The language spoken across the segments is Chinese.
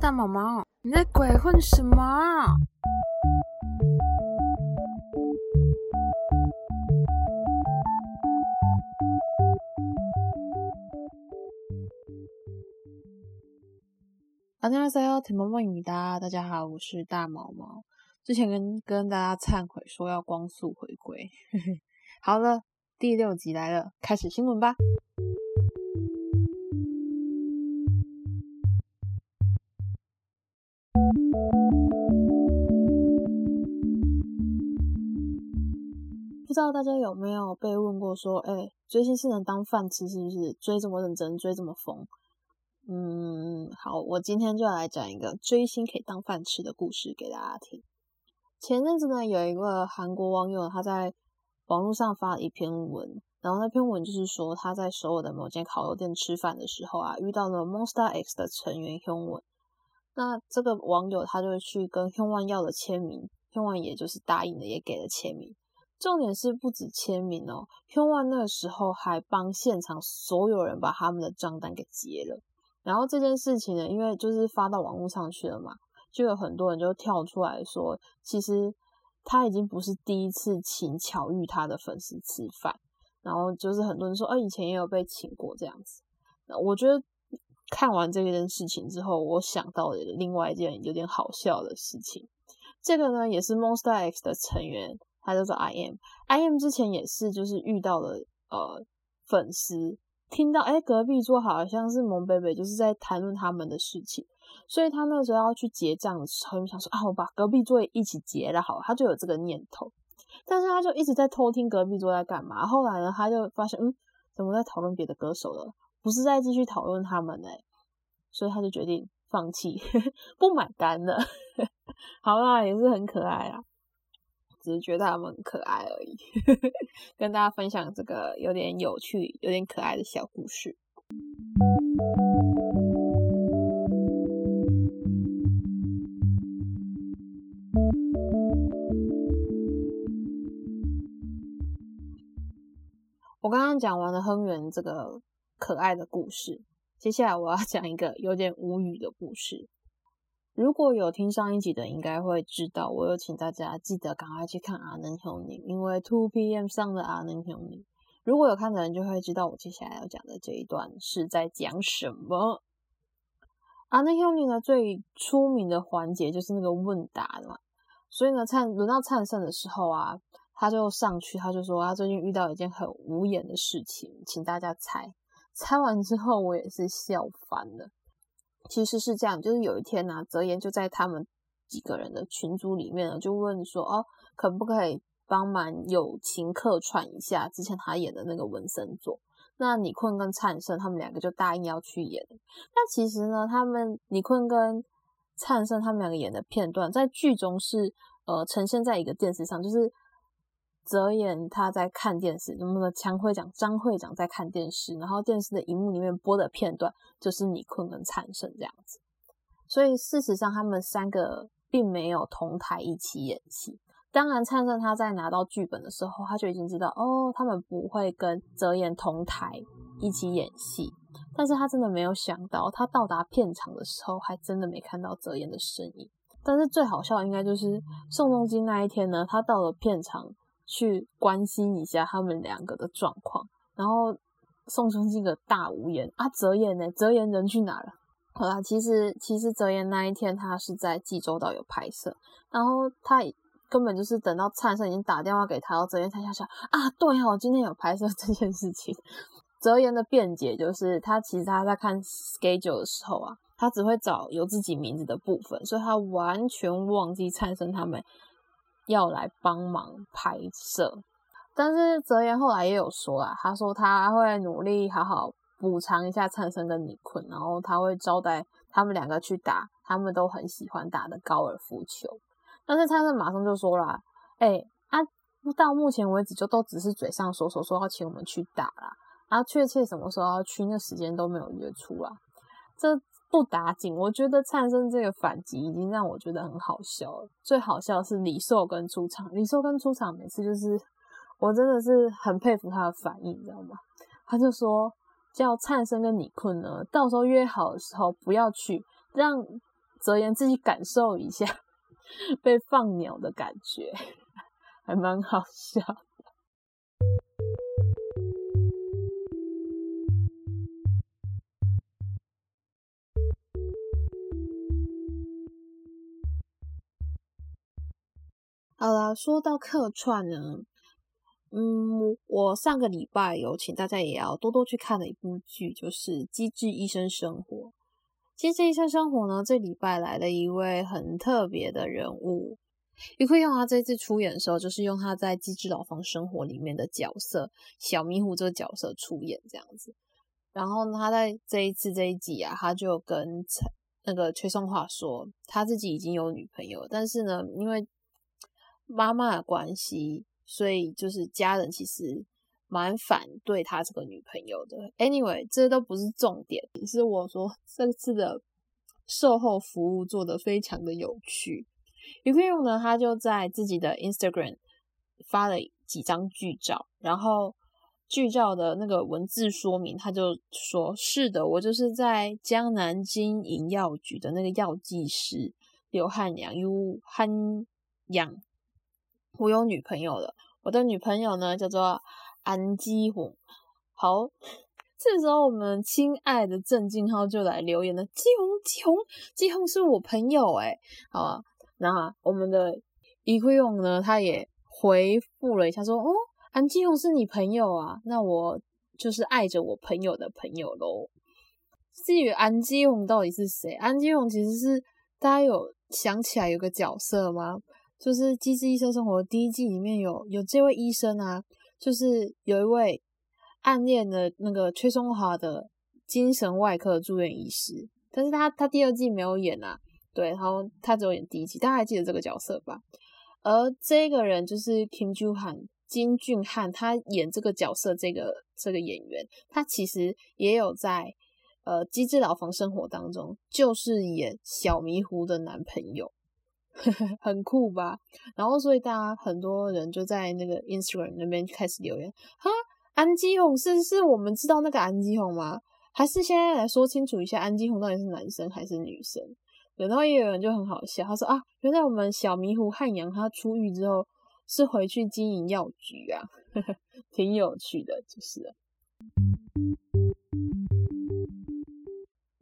大毛毛，你在鬼混什么？大家好，听毛毛语哒，大家好，我是大毛毛。之前跟跟大家忏悔说要光速回归，好了，第六集来了，开始新闻吧。不知道大家有没有被问过说，哎，追星是能当饭吃是不是？追这么认真，追这么疯？嗯，好，我今天就来讲一个追星可以当饭吃的故事给大家听。前阵子呢，有一个韩国网友他在网络上发了一篇文，然后那篇文就是说他在首尔的某间烤肉店吃饭的时候啊，遇到了 Monster X 的成员 Hyun。那这个网友他就去跟 Hyun 要了签名，Hyun 也就是答应了，也给了签名。重点是不止签名哦，Hyun 那个时候还帮现场所有人把他们的账单给结了。然后这件事情呢，因为就是发到网络上去了嘛，就有很多人就跳出来说，其实他已经不是第一次请巧遇他的粉丝吃饭，然后就是很多人说，呃，以前也有被请过这样子。那我觉得看完这件事情之后，我想到了另外一件有点好笑的事情。这个呢，也是 Monster X 的成员。他叫做 I M，I M 之前也是就是遇到了呃粉丝听到哎隔壁桌好像是萌贝贝，就是在谈论他们的事情，所以他那时候要去结账的时候，就想说啊我把隔壁桌也一起结了好，他就有这个念头，但是他就一直在偷听隔壁桌在干嘛。后来呢，他就发现嗯怎么在讨论别的歌手了，不是在继续讨论他们呢，所以他就决定放弃 不买单了。好啦，也是很可爱啊。只是觉得他们很可爱而已，跟大家分享这个有点有趣、有点可爱的小故事。我刚刚讲完了亨元这个可爱的故事，接下来我要讲一个有点无语的故事。如果有听上一集的，应该会知道，我有请大家记得赶快去看《阿能兄弟》，因为 Two PM 上的《阿能兄弟》。如果有看的人，就会知道我接下来要讲的这一段是在讲什么。《阿能兄弟》呢，最出名的环节就是那个问答嘛。所以呢，灿轮到灿盛的时候啊，他就上去，他就说他最近遇到一件很无言的事情，请大家猜。猜完之后，我也是笑翻了。其实是这样，就是有一天呢，泽言就在他们几个人的群组里面呢，就问说：“哦，可不可以帮忙友情客串一下之前他演的那个纹身作？”那李坤跟灿盛他们两个就答应要去演。那其实呢，他们李坤跟灿盛他们两个演的片段，在剧中是呃呈现在一个电视上，就是。泽演他在看电视，那么强会长张会长在看电视，然后电视的荧幕里面播的片段就是你坤跟灿盛这样子，所以事实上他们三个并没有同台一起演戏。当然，灿盛他在拿到剧本的时候，他就已经知道哦，他们不会跟泽演同台一起演戏，但是他真的没有想到，他到达片场的时候，还真的没看到泽演的身影。但是最好笑的应该就是宋仲基那一天呢，他到了片场。去关心一下他们两个的状况，然后宋仲基个大无言啊，泽言呢？泽言人去哪了？好啦，其实其实泽言那一天他是在济州岛有拍摄，然后他根本就是等到灿盛已经打电话给他，然后泽言才想想啊，对哦，今天有拍摄这件事情。泽言的辩解就是他其实他在看 schedule 的时候啊，他只会找有自己名字的部分，所以他完全忘记灿盛他们。要来帮忙拍摄，但是泽言后来也有说啊，他说他会努力好好补偿一下灿生跟李坤，然后他会招待他们两个去打他们都很喜欢打的高尔夫球。但是灿生马上就说了，哎啊，到目前为止就都只是嘴上说说说要请我们去打啦，啊，确切什么时候要去，那时间都没有约出来，这。不打紧，我觉得灿生这个反击已经让我觉得很好笑了。最好笑是李寿根出场，李寿根出场每次就是我真的是很佩服他的反应，你知道吗？他就说叫灿生跟李坤呢，到时候约好的时候不要去，让泽言自己感受一下 被放鸟的感觉，还蛮好笑。好了，说到客串呢，嗯，我上个礼拜有请大家也要多多去看的一部剧，就是《机智医生生活》。《机智医生生活》呢，这礼拜来了一位很特别的人物，于可用他这次出演的时候，就是用他在《机智牢房生活》里面的角色小迷糊这个角色出演这样子。然后他在这一次这一集啊，他就跟那个崔松华说，他自己已经有女朋友，但是呢，因为妈妈的关系，所以就是家人其实蛮反对他这个女朋友的。Anyway，这都不是重点，是我说这次的售后服务做的非常的有趣。女朋友呢，他就在自己的 Instagram 发了几张剧照，然后剧照的那个文字说明，他就说：“是的，我就是在江南经营药局的那个药剂师刘汉阳，刘汉阳。”我有女朋友了，我的女朋友呢叫做安基红。好，这时候我们亲爱的郑敬浩就来留言了：基红，基红，基红是我朋友哎，好啊。那我们的伊辉勇呢，他也回复了一下说：哦，安基红是你朋友啊，那我就是爱着我朋友的朋友喽。至于安基红到底是谁？安基红其实是大家有想起来有个角色吗？就是《机智医生生活》第一季里面有有这位医生啊，就是有一位暗恋的那个崔松华的精神外科住院医师，但是他他第二季没有演啊，对，然后他只有演第一季，大家还记得这个角色吧？而这个人就是 Kim Ju Han 金俊汉，他演这个角色这个这个演员，他其实也有在呃《机智牢房生活》当中，就是演小迷糊的男朋友。很酷吧？然后所以大家很多人就在那个 Instagram 那边开始留言，哈，安基红是是我们知道那个安基红吗？还是现在来说清楚一下，安基红到底是男生还是女生？然后也有人就很好笑，他说啊，原来我们小迷糊汉阳他出狱之后是回去经营药局啊，挺有趣的，就是。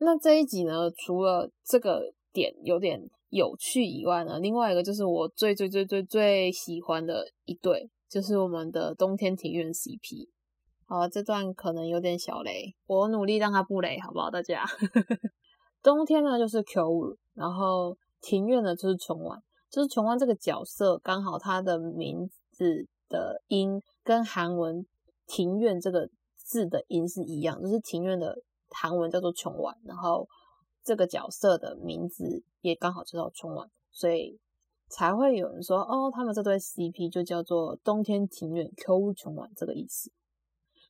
那这一集呢，除了这个点有点。有趣以外呢，另外一个就是我最最最最最喜欢的一对，就是我们的冬天庭院 CP。好，这段可能有点小雷，我努力让它不雷，好不好？大家，冬天呢就是 Q 然后庭院呢就是琼丸，就是琼丸这个角色，刚好他的名字的音跟韩文庭院这个字的音是一样，就是庭院的韩文叫做琼丸，然后。这个角色的名字也刚好叫做春晚，所以才会有人说哦，他们这对 CP 就叫做冬天庭院 Q 春晚这个意思。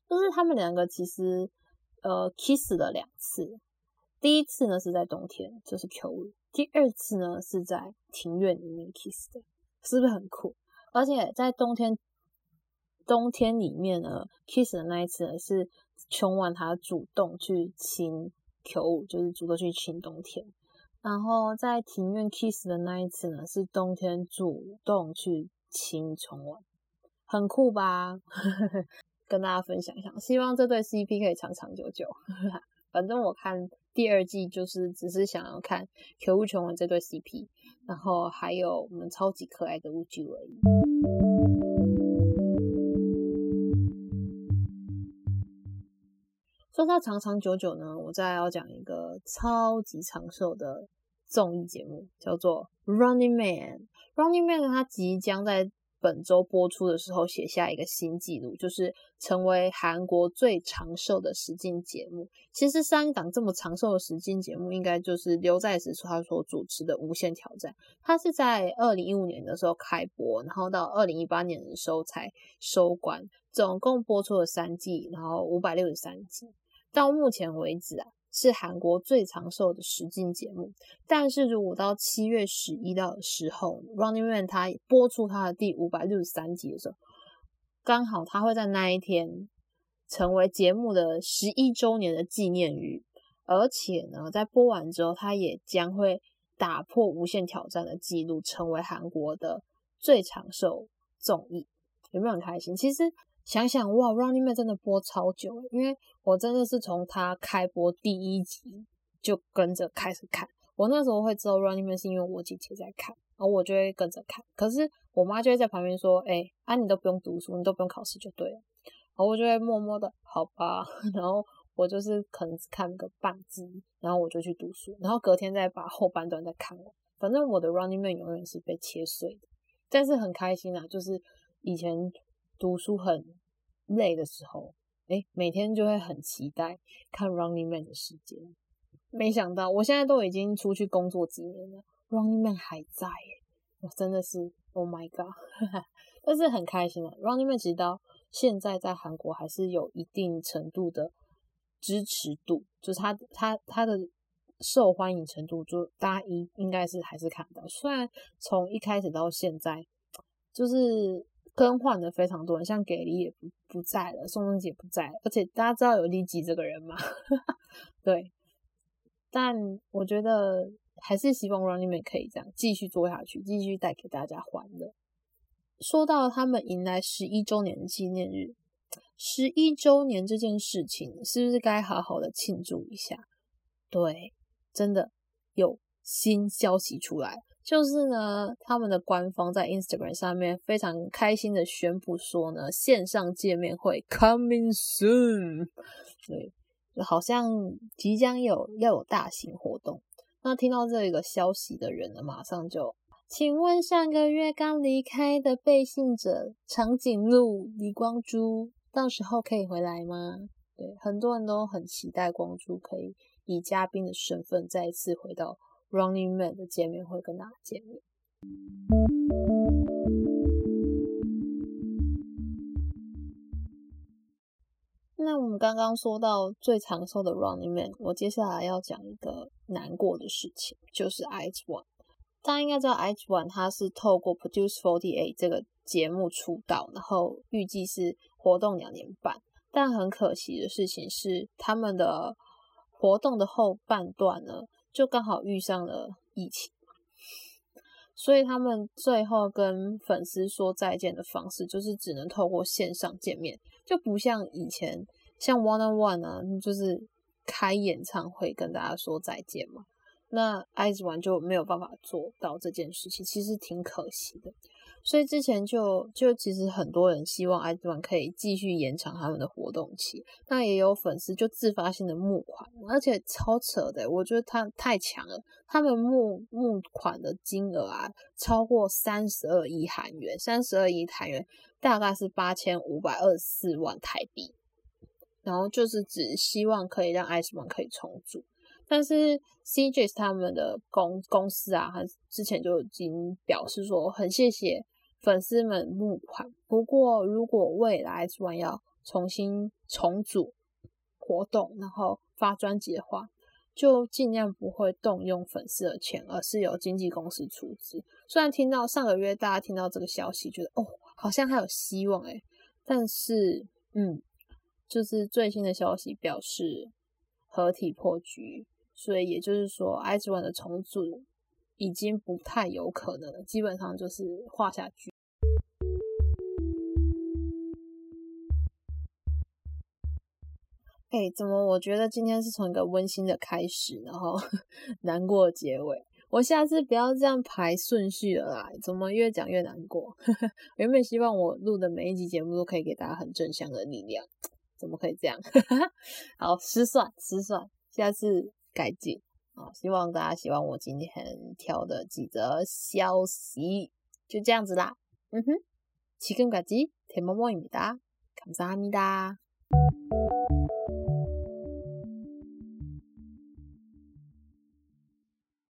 就是他们两个其实呃 kiss 了两次，第一次呢是在冬天，就是 Q；第二次呢是在庭院里面 kiss 的，是不是很酷？而且在冬天冬天里面呢 kiss 的那一次呢是春晚他主动去亲。Q 就是主动去亲冬天，然后在庭院 kiss 的那一次呢，是冬天主动去亲春晚，很酷吧？跟大家分享一下，希望这对 CP 可以长长久久。反正我看第二季就是只是想要看 Q 琼文这对 CP，然后还有我们超级可爱的乌鸡而已。说到长长久久呢，我再要讲一个超级长寿的综艺节目，叫做《Running Man》。《Running Man》它即将在本周播出的时候写下一个新纪录，就是成为韩国最长寿的实境节目。其实上一档这么长寿的实境节目，应该就是刘在石他所主持的《无限挑战》。它是在二零一五年的时候开播，然后到二零一八年的时候才收官，总共播出了三季，然后五百六十三集。到目前为止啊，是韩国最长寿的实境节目。但是如果到七月十一的时候，Running Man 它播出它的第五百六十三集的时候，刚好它会在那一天成为节目的十一周年的纪念日。而且呢，在播完之后，它也将会打破无限挑战的记录，成为韩国的最长寿综艺，有没有很开心？其实想想哇，Running Man 真的播超久，因为我真的是从他开播第一集就跟着开始看。我那时候会知道 Running Man 是因为我姐姐在看，然后我就会跟着看。可是我妈就会在旁边说：“哎，啊，你都不用读书，你都不用考试就对了。”然后我就会默默的，好吧。然后我就是可能只看个半集，然后我就去读书，然后隔天再把后半段再看完。反正我的 Running Man 永远是被切碎的，但是很开心啊！就是以前读书很累的时候，哎，每天就会很期待看 Running Man 的时间。没想到我现在都已经出去工作几年了，Running Man 还在耶！我真的是 Oh my God！但是很开心啊，Running Man 其实到现在在韩国还是有一定程度的支持度，就是他他他的。受欢迎程度就大家应应该是还是看到，虽然从一开始到现在就是更换的非常多，像给力也不不在了，宋仲基不在，而且大家知道有利基这个人吗？对，但我觉得还是希望 Running Man 可以这样继续做下去，继续带给大家欢乐。说到他们迎来十一周年的纪念日，十一周年这件事情是不是该好好的庆祝一下？对。真的有新消息出来，就是呢，他们的官方在 Instagram 上面非常开心的宣布说呢，线上见面会 coming soon，对，好像即将有要有大型活动。那听到这个消息的人呢，马上就，请问上个月刚离开的背信者长颈鹿李光洙，到时候可以回来吗？对，很多人都很期待光洙可以。以嘉宾的身份再一次回到 Running Man 的见面会，跟大家见面。那我们刚刚说到最长寿的 Running Man，我接下来要讲一个难过的事情，就是 Ice One。大家应该知道 Ice One，他是透过 Produce Forty Eight 这个节目出道，然后预计是活动两年半。但很可惜的事情是，他们的活动的后半段呢，就刚好遇上了疫情，所以他们最后跟粉丝说再见的方式，就是只能透过线上见面，就不像以前像 One on One 啊，就是开演唱会跟大家说再见嘛。那 IZ ONE 就没有办法做到这件事情，其实挺可惜的。所以之前就就其实很多人希望 IZ ONE 可以继续延长他们的活动期，那也有粉丝就自发性的募款，而且超扯的，我觉得他太强了，他们募募款的金额啊超过三十二亿韩元，三十二亿韩元大概是八千五百二十四万台币，然后就是只希望可以让 IZ ONE 可以重组。但是 CJ 他们的公公司啊，他之前就已经表示说，很谢谢粉丝们募款。不过，如果未来 S ONE 要重新重组活动，然后发专辑的话，就尽量不会动用粉丝的钱，而是由经纪公司出资。虽然听到上个月大家听到这个消息，觉得哦，好像还有希望诶，但是，嗯，就是最新的消息表示合体破局。所以也就是说，i z ONE 的重组已经不太有可能，基本上就是画下去。哎，怎么？我觉得今天是从一个温馨的开始，然后 难过的结尾。我下次不要这样排顺序了啦，怎么越讲越难过？原本希望我录的每一集节目都可以给大家很正向的力量，怎么可以这样？好，失算失算，下次。改进啊！希望大家喜欢我今天挑的几则消息，就这样子啦。嗯哼，지금까지대모모입니다감사합니다